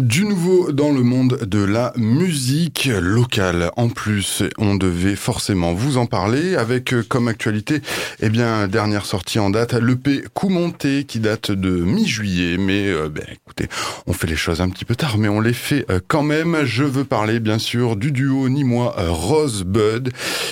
Du nouveau dans le monde de la musique locale. En plus, on devait forcément vous en parler avec euh, comme actualité, eh bien, dernière sortie en date, l'EP Coup Monté qui date de mi-juillet. Mais, euh, ben, écoutez, on fait les choses un petit peu tard, mais on les fait euh, quand même. Je veux parler, bien sûr, du duo ni moi Rosebud.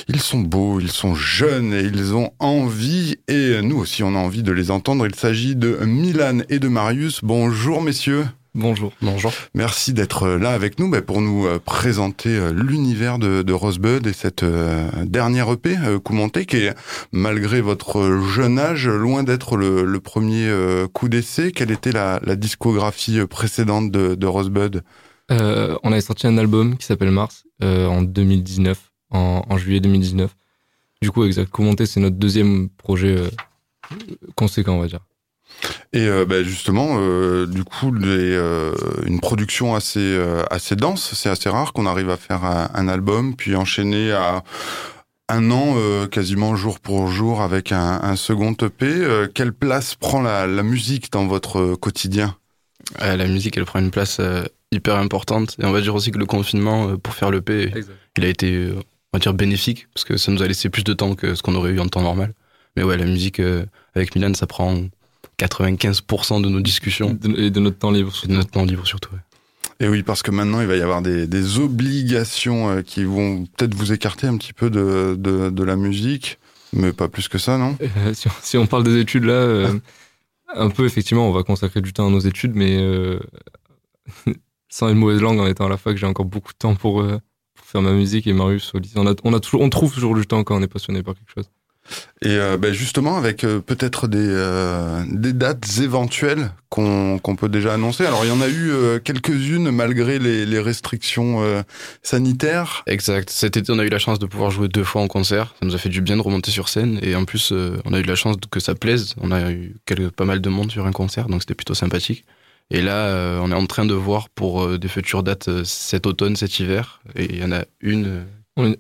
Ils sont beaux, ils sont jeunes et ils ont envie, et nous aussi, on a envie de les entendre. Il s'agit de Milan et de Marius. Bonjour, messieurs. Bonjour. Bonjour. Merci d'être là avec nous pour nous euh, présenter euh, l'univers de, Rosebud et cette euh, dernière EP, Koumonté, qui est, malgré votre jeune âge, loin d'être le, premier coup d'essai. Quelle était la, discographie précédente de, Rosebud? On avait sorti un album qui s'appelle Mars en 2019, en, juillet 2019. Du coup, exact. Koumonté, c'est notre deuxième projet conséquent, on va dire. Et euh, bah, justement, euh, du coup, euh, une production assez assez dense. C'est assez rare qu'on arrive à faire un, album puis enchaîner à un an quasiment jour pour jour avec un, second EP. quelle place prend la, musique dans votre quotidien? La musique, elle prend une place hyper importante. Et on va dire aussi que le confinement pour faire l'EP, il a été, on va dire, bénéfique parce que ça nous a laissé plus de temps que ce qu'on aurait eu en temps normal. Mais ouais, la musique avec Milan, ça prend 95% de nos discussions. et de notre temps libre. de notre temps libre surtout. Et oui, parce que maintenant, il va y avoir des, obligations euh, qui vont peut-être vous écarter un petit peu de, de, la musique, mais pas plus que ça, non? Euh, si, on, parle des études là, euh, un peu effectivement, on va consacrer du temps à nos études, mais sans une mauvaise langue, en étant à la fac, j'ai encore beaucoup de temps pour, pour faire ma musique et Marius au On, a, on, a toujours, on trouve toujours du temps quand on est passionné par quelque chose. Et euh, ben justement, avec euh, peut-être des, euh, des dates éventuelles qu'on peut déjà annoncer. Alors, il y en a eu quelques-unes malgré les, restrictions sanitaires. Exact. Cet été, on a eu la chance de pouvoir jouer deux fois en concert. Ça nous a fait du bien de remonter sur scène. Et en plus, on a eu la chance que ça plaise. On a eu pas mal de monde sur un concert, donc c'était plutôt sympathique. Et là, on est en train de voir pour des futures dates cet automne, cet hiver. Et il y en a une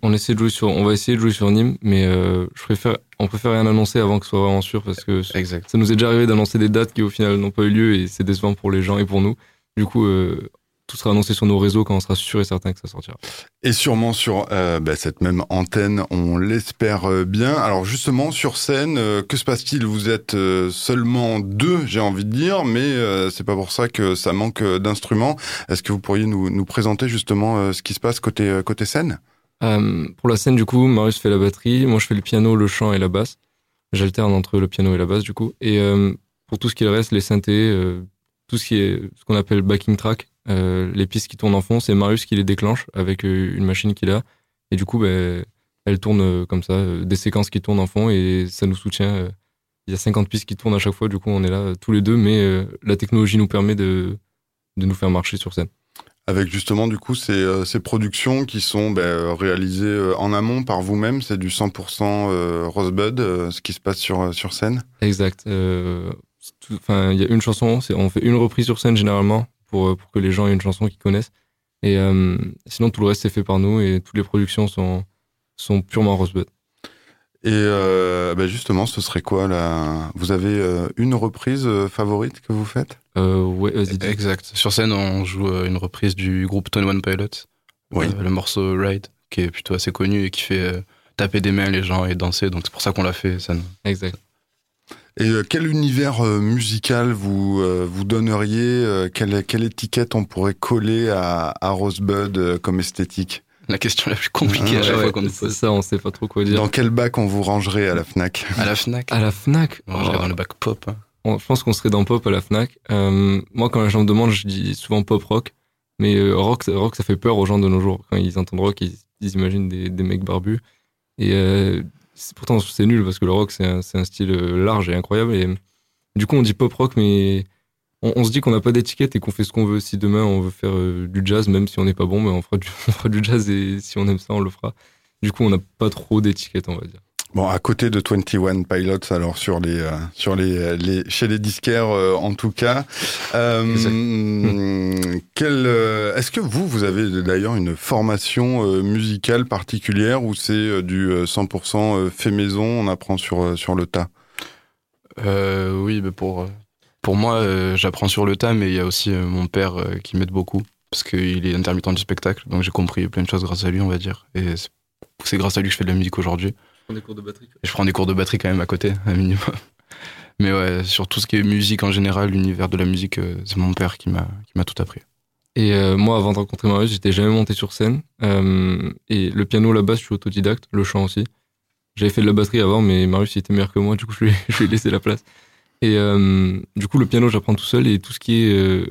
on, essaie de jouer sur, on va essayer de jouer sur Nîmes, mais euh, je préfère, on préfère rien annoncer avant que ce soit vraiment sûr parce que exact. ça nous est déjà arrivé d'annoncer des dates qui au final n'ont pas eu lieu et c'est décevant pour les gens et pour nous. Du coup, euh, tout sera annoncé sur nos réseaux quand on sera sûr et certain que ça sortira. Et sûrement sur euh, bah, cette même antenne, on l'espère bien. Alors justement, sur scène, que se passe-t-il? Vous êtes seulement deux, j'ai envie de dire, mais c'est pas pour ça que ça manque d'instruments. Est-ce que vous pourriez nous, nous présenter justement ce qui se passe côté, côté scène? Pour la scène, du coup, Marius fait la batterie, moi je fais le piano, le chant et la basse. J'alterne entre le piano et la basse, du coup. Et euh, pour tout ce qui reste, les synthés, euh, tout ce qui est ce qu'on appelle backing track, les pistes qui tournent en fond, c'est Marius qui les déclenche avec une machine qu'il a. Et du coup, ben, elle tourne comme ça, des séquences qui tournent en fond et ça nous soutient. Il y a 50 pistes qui tournent à chaque fois, du coup, on est là tous les deux, mais la technologie nous permet de, de nous faire marcher sur scène avec justement du coup ces, euh, ces productions qui sont ben, réalisées euh, en amont par vous-même, c'est du 100% euh, Rosebud, ce qui se passe sur, sur scène Exact. Enfin, il y a une chanson, on fait une reprise sur scène généralement pour, pour que les gens aient une chanson qu'ils connaissent. Et sinon, tout le reste c'est fait par nous et toutes les productions sont, sont purement Rosebud. Et euh, bah justement, ce serait quoi là Vous avez euh, une reprise euh, favorite que vous faites? euh, Ouais, exact. Sur scène, on joue euh, une reprise du groupe Tone One Pilot. Oui. le morceau Ride, qui est plutôt assez connu et qui fait taper des mains les gens et danser. Donc c'est pour ça qu'on l'a fait. Ça. Exact. Et quel univers musical vous vous donneriez quelle, quelle étiquette on pourrait coller à, à Rosebud comme esthétique? La question la plus compliquée à chaque fois qu'on nous pose. ça, on sait pas trop quoi dire. Dans quel bac on vous rangerait à la Fnac? À la Fnac À la Fnac? On rangerait dans le bac pop. Hein. Je pense qu'on serait dans pop à la Fnac. Euh, moi, quand les gens me demandent, je dis souvent pop rock. Mais euh, rock, rock, ça fait peur aux gens de nos jours. Quand ils entendent rock, ils, imaginent des, mecs barbus. Et euh, pourtant, c'est nul parce que le rock, c'est un, style large et incroyable. Et du coup, on dit pop rock, mais on, se dit qu'on n'a pas d'étiquette et qu'on fait ce qu'on veut. Si demain on veut faire du jazz, même si on n'est pas bon, mais on fera, du, jazz et si on aime ça, on le fera. Du coup, on n'a pas trop d'étiquette, on va dire. Bon, à côté de 21 Pilots, alors sur les, euh, sur les, les, chez les disquaires euh, en tout cas, euh, quel, est-ce que vous, vous avez d'ailleurs une formation musicale particulière ou c'est du 100% fait maison, on apprend sur, sur le tas? Oui, mais pour Pour moi, j'apprends sur le tas, mais il y a aussi mon père qui m'aide beaucoup parce qu'il est intermittent du spectacle, donc j'ai compris plein de choses grâce à lui, on va dire. Et c'est grâce à lui que je fais de la musique aujourd'hui. Je prends des cours de batterie. je prends des cours de batterie quand même à côté, un minimum. Mais ouais, sur tout ce qui est musique en général, l'univers de la musique, euh, c'est mon père qui m'a tout appris. Et euh, moi, avant de rencontrer Marius, j'étais jamais monté sur scène. Euh, et le piano, la basse, je suis autodidacte, le chant aussi. J'avais fait de la batterie avant, mais Marius il était meilleur que moi, du coup, je lui, je lui ai laissé la place. Et du coup, le piano, j'apprends tout seul et tout ce qui est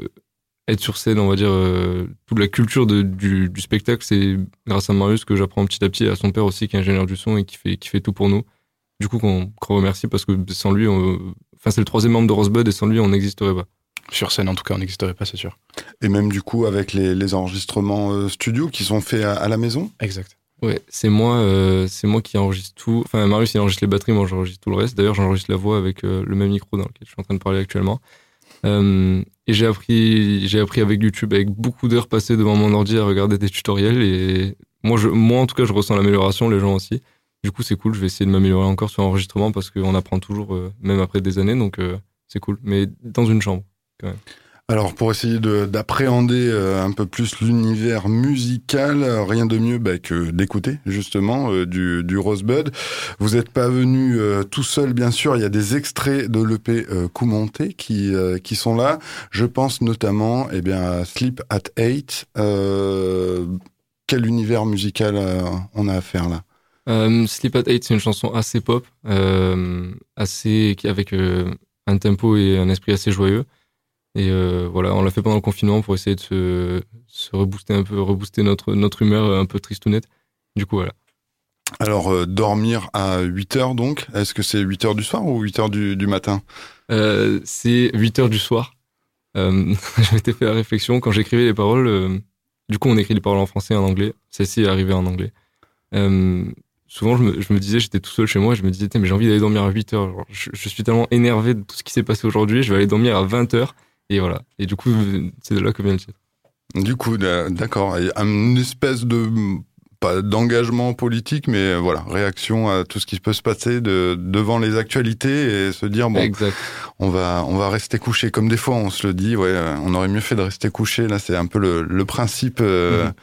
être sur scène, on va dire, euh, toute la culture de, du, du, spectacle, c'est grâce à Marius que j'apprends petit à petit, à son père aussi, qui est ingénieur du son et qui fait, qui fait tout pour nous. Du coup, qu'on remercie parce que sans lui, enfin, c'est le troisième membre de Rosebud et sans lui, on n'existerait pas. Sur scène, en tout cas, on n'existerait pas, c'est sûr. Et même du coup, avec les, les enregistrements euh, studio qui sont faits à, la maison? Exact. Ouais, c'est moi, euh, c'est moi qui enregistre tout. Enfin, Marius, il enregistre les batteries, moi, j'enregistre tout le reste. D'ailleurs, j'enregistre la voix avec le même micro dans lequel je suis en train de parler actuellement. Euh, et j'ai appris, j'ai appris avec YouTube, avec beaucoup d'heures passées devant mon ordi à regarder des tutoriels. Et moi, je, moi, en tout cas, je ressens l'amélioration, les gens aussi. Du coup, c'est cool. Je vais essayer de m'améliorer encore sur l'enregistrement parce qu'on apprend toujours, euh, même après des années. Donc, euh, c'est cool. Mais dans une chambre, quand même. Alors pour essayer d'appréhender euh, un peu plus l'univers musical, euh, rien de mieux bah, que d'écouter justement euh, du, du, Rosebud. Vous n'êtes pas venu tout seul bien sûr, il y a des extraits de l'EP Koumonté qui, qui sont là. Je pense notamment eh bien, à Sleep at Eight. quel univers musical on a à faire là Sleep at Eight, c'est une chanson assez pop, assez avec un tempo et un esprit assez joyeux. Et euh, voilà, on l'a fait pendant le confinement pour essayer de se, se rebooster un peu, rebooster notre, notre humeur un peu tristounette. Du coup, voilà. Alors, euh, dormir à 8 heures donc, est-ce que c'est 8 heures du soir ou 8 heures du, du matin? Euh, C'est 8 heures du soir. Euh, je m'étais fait la réflexion quand j'écrivais les paroles. du coup, on écrit les paroles en français et en anglais. Celle-ci est arrivée en anglais. souvent, je me, je me disais, j'étais tout seul chez moi, je me disais, mais j'ai envie d'aller dormir à 8 heures. je, je, suis tellement énervé de tout ce qui s'est passé aujourd'hui, je vais aller dormir à 20 heures. Et voilà. Et du coup, c'est de là que vient le titre. Du coup, d'accord. Une espèce de pas d'engagement politique, mais voilà, réaction à tout ce qui peut se passer de, devant les actualités et se dire bon, on va on va rester couché. Comme des fois, on se le dit, ouais, on aurait mieux fait de rester couché. Là, c'est un peu le, le principe. Euh, mm-hmm.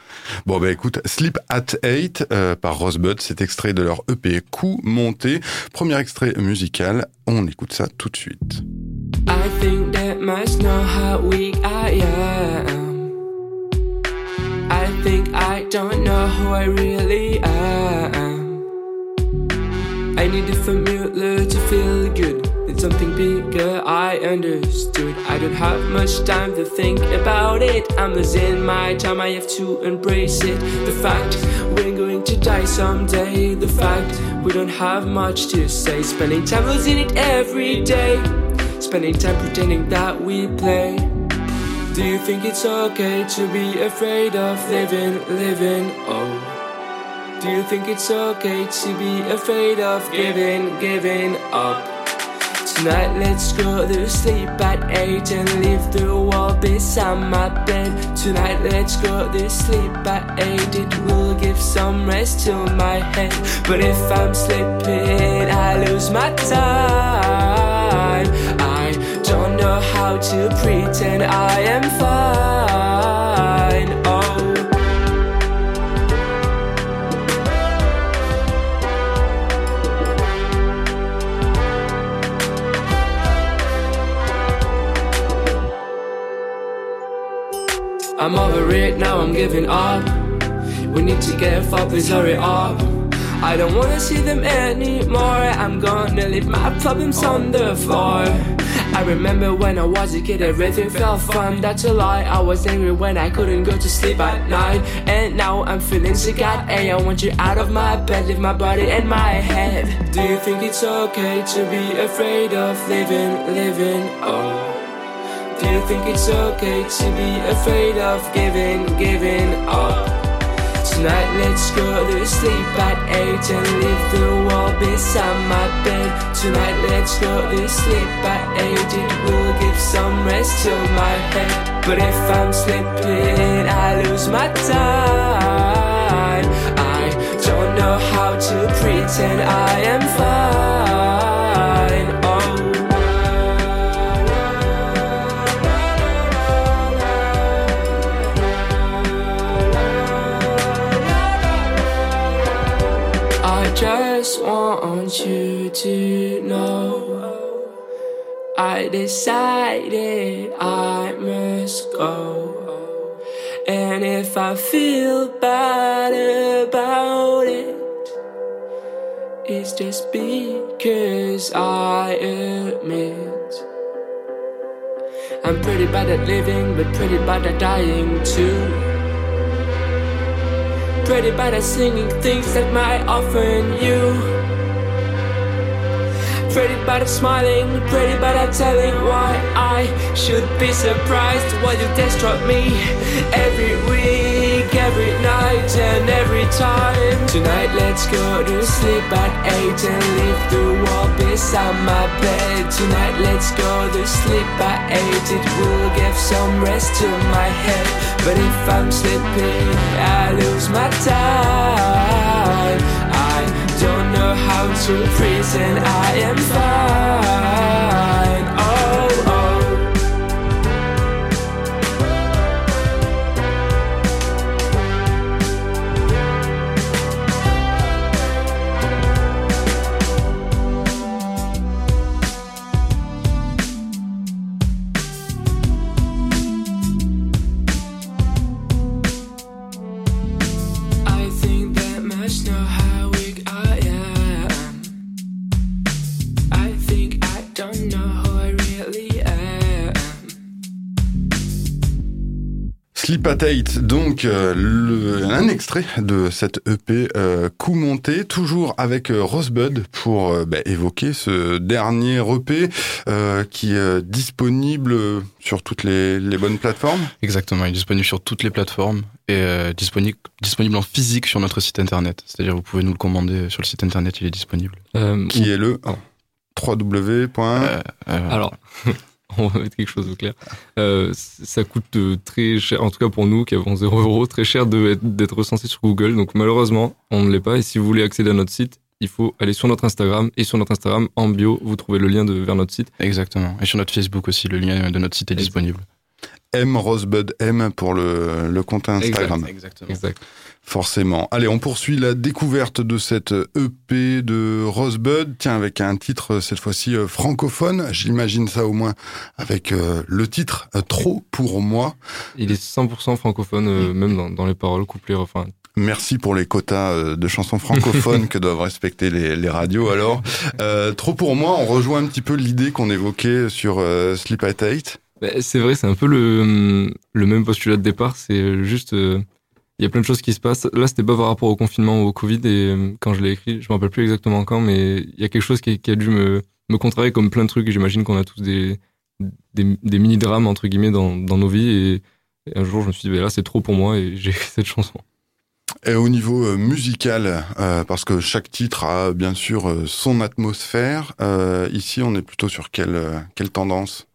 Bon, bah écoute, Sleep at 8 euh, par Rosebud, c'est extrait de leur EP Coup monté. Premier extrait musical. On écoute ça tout de suite. I think that must know how weak I am. I think I don't know who I really am. I need to feel good. It's something bigger, I understood. I don't have much time to think about it. I'm losing my time, I have to embrace it. The fact we're going to die someday. The fact we don't have much to say. Spending time losing it every day. Spending time pretending that we play. Do you think it's okay to be afraid of living, living? Oh. Do you think it's okay to be afraid of giving, giving up? Tonight let's go to sleep at 8 and leave the wall beside my bed Tonight let's go to sleep at 8 It will give some rest to my head But if I'm sleeping I lose my time know how to pretend I am fine Oh I'm over it, now I'm giving up. We need to get far, please hurry up. I don't wanna see them anymore. I'm gonna leave my problems on the floor. I remember when I was a kid, everything felt fun. That's a lie. I was angry when I couldn't go to sleep at night. And now I'm feeling sick at A. I want you out of my bed, leave my body and my head. Do you think it's okay to be afraid of living, living? Oh. Do you think it's okay to be afraid of giving, giving up? Tonight let's go to sleep at 8 and leave the wall beside my bed. Tonight let's go to sleep at 8 It will give some rest to my head. But if I'm sleeping I lose my time. I don't know how to pretend I am fine you to know I decided I must go. And if I feel bad about it, it's just because I admit I'm pretty bad at living, but pretty bad at dying too. Pretty bad at singing things that might offend you. Pretty bad at smiling, pretty bad at telling why I should be surprised why you destroy me every week, every night, and every time. Tonight, let's go to sleep at 8 and leave the wall beside my bed. Tonight, let's go to sleep at 8, it will give some rest to my head. But if I'm sleeping, I lose my time don't know how to pretend I am fine. Patate, donc euh, un extrait de cette EP euh, coup monté, toujours avec euh, Rosebud pour bah, évoquer ce dernier EP qui est disponible sur toutes les, bonnes plateformes. Exactement, il est disponible sur toutes les plateformes et disponible, disponible en physique sur notre site internet. C'est-à-dire vous pouvez nous le commander sur le site internet, il est disponible. qui est le www. Alors. on va mettre quelque chose au clair. Euh, ça coûte euh, très cher, en tout cas pour nous qui avons 0 euros, très cher d'être recensé sur Google. Donc malheureusement, on ne l'est pas. Et si vous voulez accéder à notre site, il faut aller sur notre Instagram. Et sur notre Instagram, en bio, vous trouvez le lien de, vers notre site. Exactement. Et sur notre Facebook aussi, le lien de notre site est disponible. M Rosebud M pour le, le compte Instagram. exactement. Exact forcément. Allez, on poursuit la découverte de cette EP de Rosebud, tiens, avec un titre cette fois-ci euh, francophone, j'imagine ça au moins avec euh, le titre euh, Trop pour moi. Il est 100% francophone, même dans, les paroles, couplets, refrains. Merci pour les quotas de chansons francophones que doivent respecter les, radios. Alors, trop pour moi, on rejoint un petit peu l'idée qu'on évoquait sur Sleep at Eight. Bah, c'est vrai, c'est un peu le, même postulat de départ. C'est juste il y a plein de choses qui se passent. Là, c'était pas par rapport au confinement ou au Covid, et euh, quand je l'ai écrit, je me rappelle plus exactement quand, mais il y a quelque chose qui, a dû me, contrarier comme plein de trucs, j'imagine qu'on a tous des, mini-drames, entre guillemets, dans, nos vies, et, un jour, je me suis dit, bah, là, c'est trop pour moi, et j'ai écrit cette chanson. Et au niveau euh, musical, euh, parce que chaque titre a bien sûr son atmosphère, ici, on est plutôt sur quelle tendance?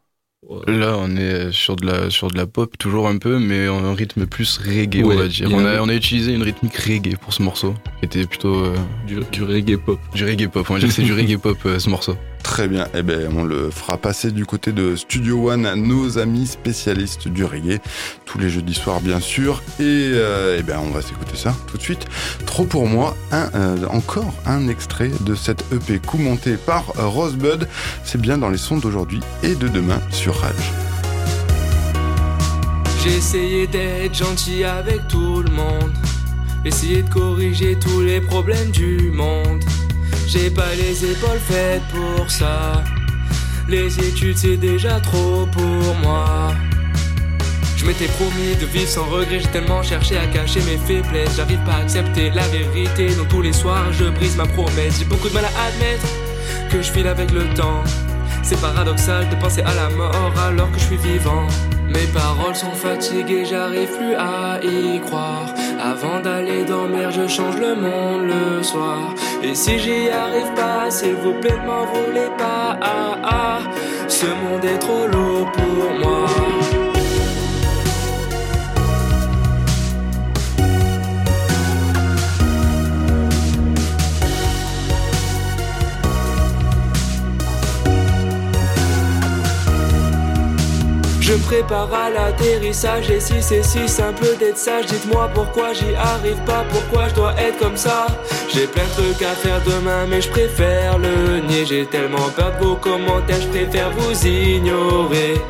Là, on est sur de la sur de la pop toujours un peu, mais en un rythme plus reggae, on va dire. On a, on a utilisé une rythmique reggae pour ce morceau, qui était plutôt euh, du, du, reggae pop. Du reggae pop. On va dire que c'est du reggae pop euh, ce morceau. Très bien. Eh ben, on le fera passer du côté de Studio One, nos amis spécialistes du reggae, tous les jeudis soirs, bien sûr. Et euh, eh ben, on va s'écouter ça tout de suite. Trop pour moi, euh, encore un extrait de cette EP coup monté par Rosebud. C'est bien dans les sons d'aujourd'hui et de demain sur Rage. J'ai essayé d'être gentil avec tout le monde, essayer de corriger tous les problèmes du monde. J'ai pas les épaules faites pour ça. Les études c'est déjà trop pour moi. Je m'étais promis de vivre sans regret, j'ai tellement cherché à cacher mes faiblesses. J'arrive pas à accepter la vérité, donc tous les soirs je brise ma promesse. J'ai beaucoup de mal à admettre que je file avec le temps. C'est paradoxal de penser à la mort alors que je suis vivant. Mes paroles sont fatiguées, j'arrive plus à y croire. Avant d'aller dormir, je change le monde le soir. Et si j'y arrive pas, s'il vous plaît, ne m'en voulez pas. Ah, ah, ce monde est trop lourd pour moi. Je me prépare à l'atterrissage. Et si c'est si simple d'être sage, dites-moi pourquoi j'y arrive pas, pourquoi je dois être comme ça. J'ai plein de trucs à faire demain, mais je préfère le nier. J'ai tellement peur de vos commentaires, je préfère vous ignorer.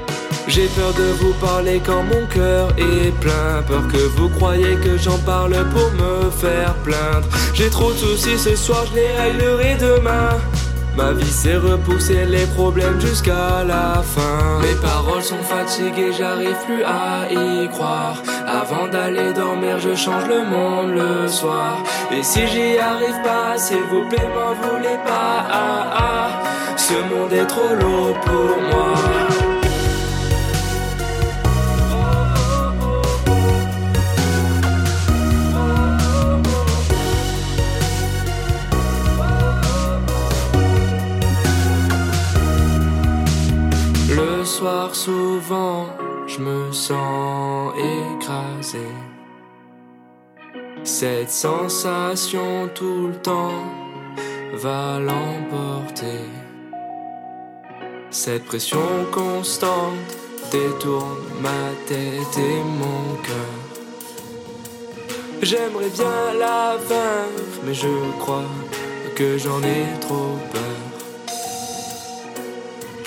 J'ai peur de vous parler quand mon cœur est plein. Peur que vous croyez que j'en parle pour me faire plaindre. J'ai trop de soucis ce soir, je les réglerai demain. Ma vie c'est repousser les problèmes jusqu'à la fin. Mes paroles sont fatiguées, j'arrive plus à y croire. Avant d'aller dormir, je change le monde le soir. Et si j'y arrive pas, s'il vous plaît, m'en voulez pas. Ah, ah. Ce monde est trop lourd pour moi. Souvent je me sens écrasé. Cette sensation tout le temps va l'emporter. Cette pression constante détourne ma tête et mon cœur. J'aimerais bien la vaincre, mais je crois que j'en ai trop peur.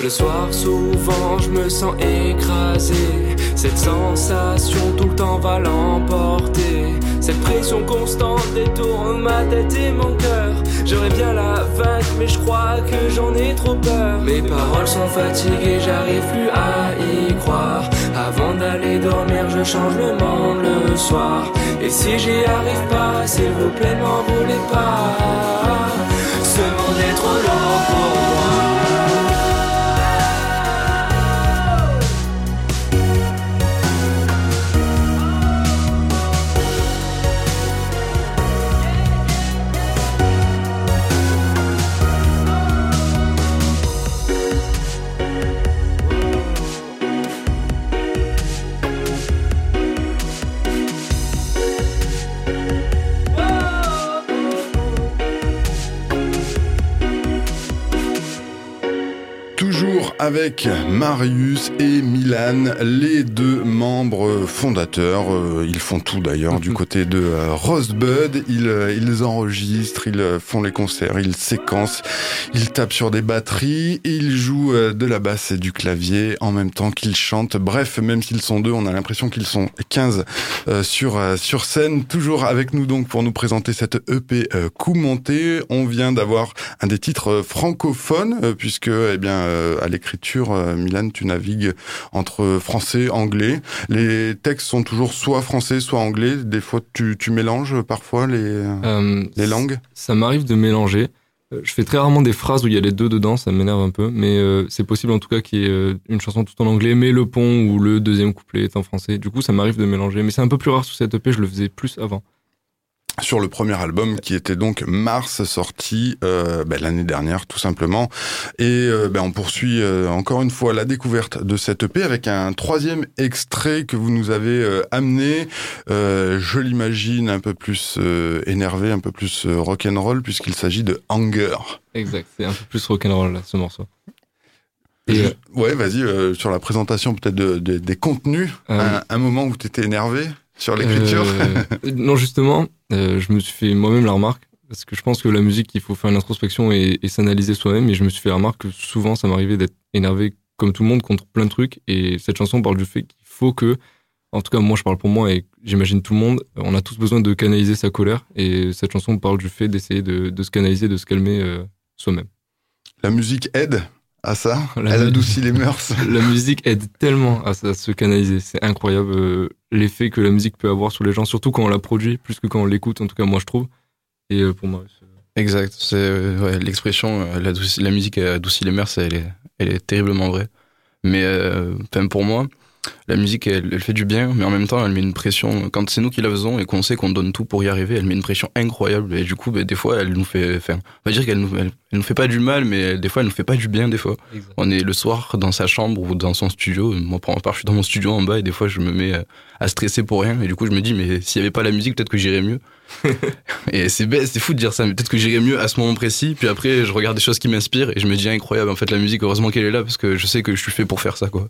Le soir, souvent, je me sens écrasé. Cette sensation tout le temps va l'emporter. Cette pression constante détourne ma tête et mon cœur. J'aurais bien la vaincre, mais je crois que j'en ai trop peur. Mes paroles sont fatiguées, j'arrive plus à y croire. Avant d'aller dormir, je change le monde le soir. Et si j'y arrive pas, s'il vous plaît, m'en voulez pas. Ce monde est trop long pour moi. Avec Marius et Milan, les deux membres fondateurs. Euh, Ils font tout d'ailleurs du côté de euh, Rosebud. Ils, euh, ils enregistrent, ils font les concerts, ils séquencent, ils tapent sur des batteries, ils jouent de la basse et du clavier en même temps qu'ils chantent. Bref, même s'ils sont deux, on a l'impression qu'ils sont 15 euh, sur, sur scène. Toujours avec nous donc pour nous présenter cette EP coup monté. On vient d'avoir un des titres francophones puisque eh bien à l'écriture euh, Milan tu navigues entre français anglais les textes sont toujours soit français soit anglais des fois tu, tu mélanges parfois les, euh, les langues Ça m'arrive de mélanger. Euh, Je fais très rarement des phrases où il y a les deux dedans, ça m'énerve un peu, mais euh, c'est possible en tout cas qu'il y ait une chanson tout en anglais, mais le pont ou le deuxième couplet est en français. Du coup, ça m'arrive de mélanger, mais c'est un peu plus rare sur cette EP, je le faisais plus avant. Sur le premier album qui était donc Mars sorti euh, ben, l'année dernière tout simplement. Et euh, ben, on poursuit euh, encore une fois la découverte de cette EP avec un troisième extrait que vous nous avez euh, amené. Euh, je l'imagine un peu plus euh, énervé un peu plus euh, rock'n'roll puisqu'il s'agit de Hunger. Exact, c'est un peu plus rock'n'roll là, ce morceau. Et, Je- ouais vas-y euh, sur la présentation peut-être de, de- des contenus un, un moment où tu étais énervé sur l'écriture. non, justement, euh, je me suis fait moi-même la remarque, parce que je pense que la musique, il faut faire une introspection et, et s'analyser soi-même, et je me suis fait la remarque que souvent, ça m'arrivait d'être énervé comme tout le monde contre plein de trucs, et cette chanson parle du fait qu'il faut que, en tout cas, moi, je parle pour moi, et j'imagine tout le monde, on a tous besoin de canaliser sa colère, et cette chanson parle du fait d'essayer de, de se canaliser, de se calmer euh, soi-même. la musique aide à ça La elle adoucit les mœurs La musique aide tellement à, à se canaliser. C'est incroyable euh, l'effet que la musique peut avoir sur les gens, surtout quand on la produit, plus que quand on l'écoute, en tout cas moi je trouve. Et euh, pour moi, Exact. C'est euh, ouais, l'expression euh, adoucit- la musique adoucit les mers, elle est, elle est terriblement vraie. Mais enfin, pour moi, la musique elle, elle fait du bien, mais en même temps elle met une pression. Quand c'est nous qui la faisons et qu'on sait qu'on donne tout pour y arriver, elle met une pression incroyable. Et du coup, ben, des fois, elle nous fait. Enfin, on va dire qu'elle nous, elle, elle nous fait pas du mal, mais des fois, elle nous fait pas du bien. Des fois, on est le soir dans sa chambre ou dans son studio. Moi, pour ma part, je suis dans mon studio en bas et des fois, je me mets euh, à stresser pour rien. Et du coup, je me dis, mais s'il y avait pas la musique, peut-être que j'irais mieux. et c'est bête, c'est fou de dire ça, mais peut-être que j'irais mieux à ce moment précis. Puis après, je regarde des choses qui m'inspirent et je me dis, incroyable, en fait, la musique, heureusement qu'elle est là parce que je sais que je suis fait pour faire ça, quoi.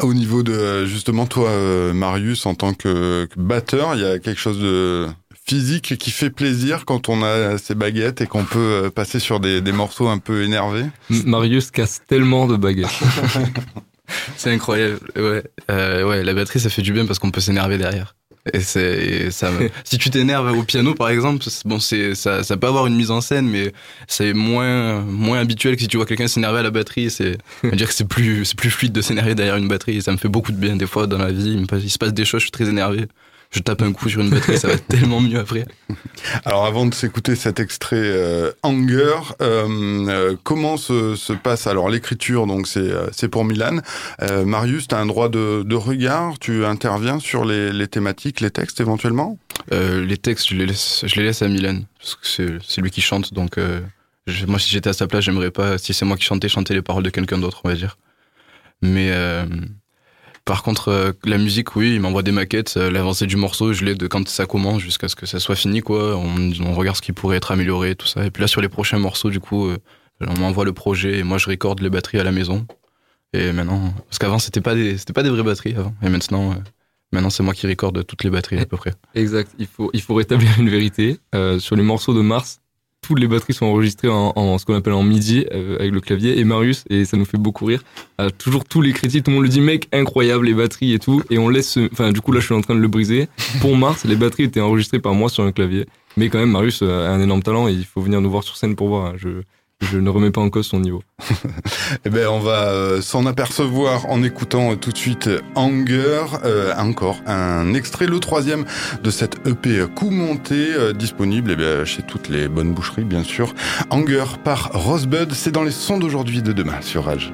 Au niveau de justement toi, euh, Marius, en tant que batteur, il y a quelque chose de physique qui fait plaisir quand on a ses baguettes et qu'on peut euh, passer sur des, des morceaux un peu énervés? Marius casse tellement de baguettes. c'est incroyable. Ouais, euh, ouais, la batterie, ça fait du bien parce qu'on peut s'énerver derrière. Et c'est ça. si tu t'énerves au piano, par exemple, bon, c'est ça, ça peut avoir une mise en scène, mais c'est moins moins habituel que si tu vois quelqu'un s'énerver à la batterie. C'est dire que c'est plus c'est plus fluide de s'énerver derrière une batterie. Ça me fait beaucoup de bien des fois dans la vie. Il, se passe des choses, je suis très énervé je tape un coup sur une batterie, ça va tellement mieux après. Alors avant de s'écouter cet extrait euh, Anger, euh, euh, comment se, se, passe alors l'écriture Donc c'est c'est pour Milan. Marius, tu as un droit de, de, regard, tu interviens sur les, les thématiques, les textes éventuellement? Les textes, je les laisse, je les laisse à Milan parce que c'est lui qui chante. Donc moi, si j'étais à sa place, j'aimerais pas, si c'est moi qui chantais, chanter les paroles de quelqu'un d'autre, on va dire. Mais par contre, euh, la musique, oui, il m'envoie des maquettes, euh, l'avancée du morceau, je l'ai de quand ça commence jusqu'à ce que ça soit fini, quoi. On, regarde ce qui pourrait être amélioré, tout ça. Et puis là, sur les prochains morceaux, du coup, euh, on m'envoie le projet et moi, je recorde les batteries à la maison. Et maintenant, parce qu'avant, c'était pas des, c'était pas des vraies batteries avant. Et maintenant, maintenant, c'est moi qui recorde toutes les batteries à peu près. Exact. Il faut, il faut rétablir une vérité. sur les morceaux de Mars, toutes les batteries sont enregistrées en, ce qu'on appelle en MIDI euh, avec le clavier. Et Marius, et ça nous fait beaucoup rire, a toujours tous les critiques, tout le monde le dit, mec, incroyable les batteries et tout. Et on laisse, enfin, du coup, là, je suis en train de le briser. Pour Mars, les batteries étaient enregistrées par moi sur un clavier. Mais quand même, Marius a un énorme talent et il faut venir nous voir sur scène pour voir. Hein. Je, je ne remets pas en cause son niveau. eh ben, on va euh, s'en apercevoir en écoutant tout de suite Anger, euh, encore un extrait, le troisième de cette EP coup monté, euh, disponible eh bien, chez toutes les bonnes boucheries, bien sûr. Anger par Rosebud, c'est dans les sons d'aujourd'hui de demain sur Rage.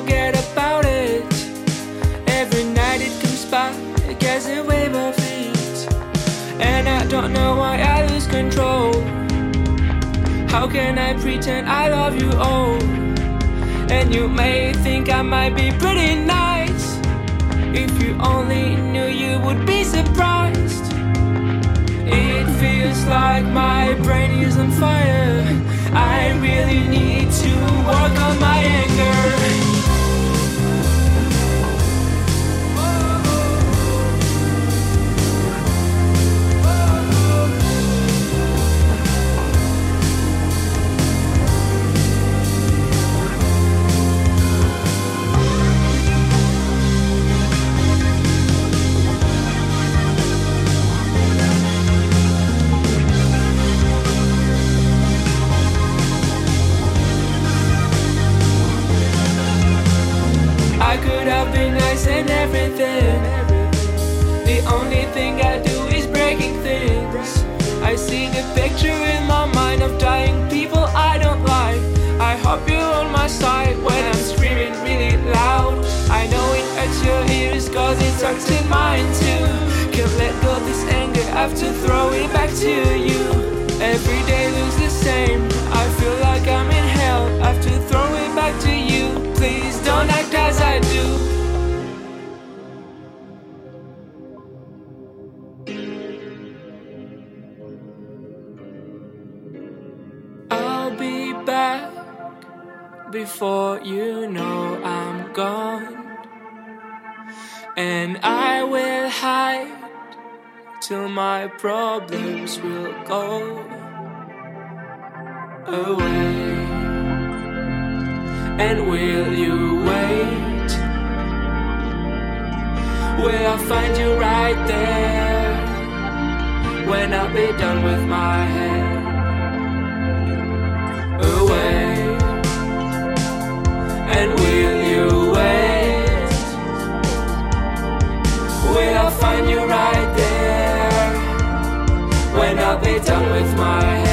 forget about it. Every night it comes back, it gets away my feet. And I don't know why I lose control. How can I pretend I love you all? And you may think I might be pretty nice. If you only knew, you would be surprised. It feels like my brain is on fire. I really need to work on my anger. trying to. Can't let go of this anger, I have to throw it back to you. Every day looks the same, I feel like I'm in hell. I have to throw it back to you. Please don't act as I do. I'll be back before you know I'm gone. And I will hide till my problems will go away. And will you wait? Will I find you right there when I'll be done with my head? Done with my head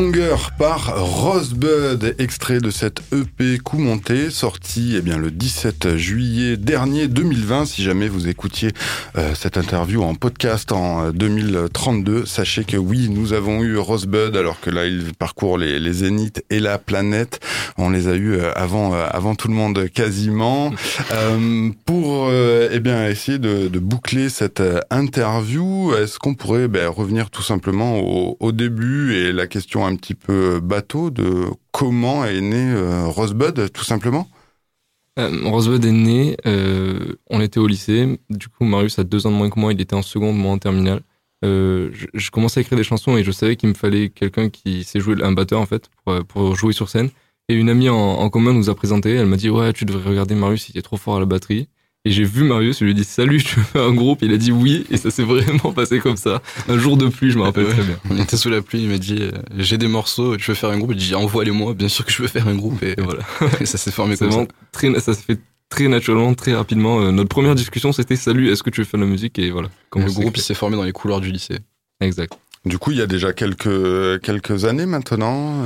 Anger par Rosebud, extrait de cette EP coup monté, sorti eh bien, le 17 juillet dernier 2020. Si jamais vous écoutiez euh, cette interview en podcast en euh, 2032, sachez que oui, nous avons eu Rosebud, alors que là, il parcourt les, les zéniths et la planète. On les a eu euh, avant, euh, avant tout le monde quasiment. Euh, pour euh, eh bien, essayer de, de boucler cette euh, interview, est-ce qu'on pourrait ben, revenir tout simplement au, au début et la question un petit peu bateau de comment est né euh, Rosebud, tout simplement? Euh, Rosebud est né, euh, on était au lycée. Du coup, Marius a deux ans de moins que moi, il était en seconde, moi en terminale. Euh, je, commençais à écrire des chansons et je savais qu'il me fallait quelqu'un qui sait jouer un batteur en fait pour, euh, pour jouer sur scène. Et une amie en, en commun nous a présenté. Elle m'a dit ouais, tu devrais regarder Marius, il est trop fort à la batterie. Et j'ai vu Marius, je lui ai dit salut, tu veux faire un groupe Il a dit oui, et ça s'est vraiment passé comme ça. Un jour de pluie, je me rappelle très bien. On était sous la pluie, il m'a dit euh, j'ai des morceaux, tu veux faire un groupe? Il dit envoie-les-moi, bien sûr que je veux faire un groupe et, Et voilà. et ça s'est formé comme ça. très, ça s'est fait très naturellement, très rapidement. Euh, notre première discussion, c'était salut, est-ce que tu veux faire de la musique? Et voilà. Comment le groupe il s'est formé dans les couloirs du lycée. Exact. Du coup, il y a déjà quelques, quelques années maintenant.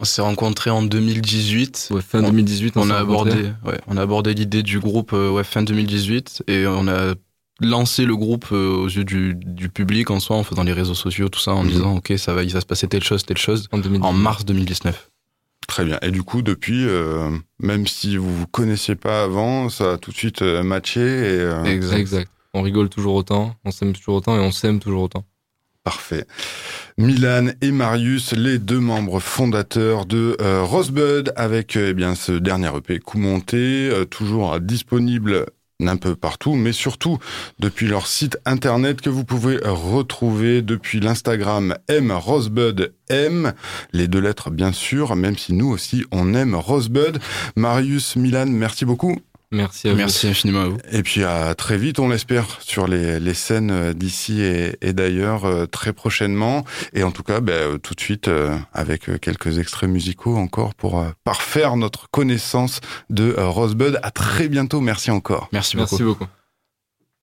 On s'est rencontrés en 2018. Ouais, fin On- 2018, On a abordé, ouais, on a abordé l'idée du groupe euh, ouais, fin 2018 et on a lancé le groupe euh, aux yeux du, du public en soi en faisant les réseaux sociaux tout ça en Mhm. disant ok ça va il va se passer telle chose telle chose en 2018. en mars 2019. Très bien. Et du coup, depuis, euh, même si vous vous connaissiez pas avant, ça a tout de suite matché et euh, Exact. Exact. On rigole toujours autant, on s'aime toujours autant et on s'aime toujours autant. Parfait. Milan et Marius, les deux membres fondateurs de euh, Rosebud, avec euh, eh bien ce dernier EP coup monté, euh, toujours disponible un peu partout, mais surtout depuis leur site internet que vous pouvez retrouver depuis l'Instagram M Rosebud M, les deux lettres bien sûr, même si nous aussi on aime Rosebud. Marius, Milan, merci beaucoup. Merci à vous. Merci infiniment à vous. Et puis à très vite, on l'espère, sur les, les scènes euh, d'ici et, et d'ailleurs euh, très prochainement. Et en tout cas, ben, euh, tout de suite, euh, avec euh, quelques extraits musicaux encore pour euh, parfaire notre connaissance de Rosebud. À très bientôt. Merci encore. Merci beaucoup. Merci beaucoup.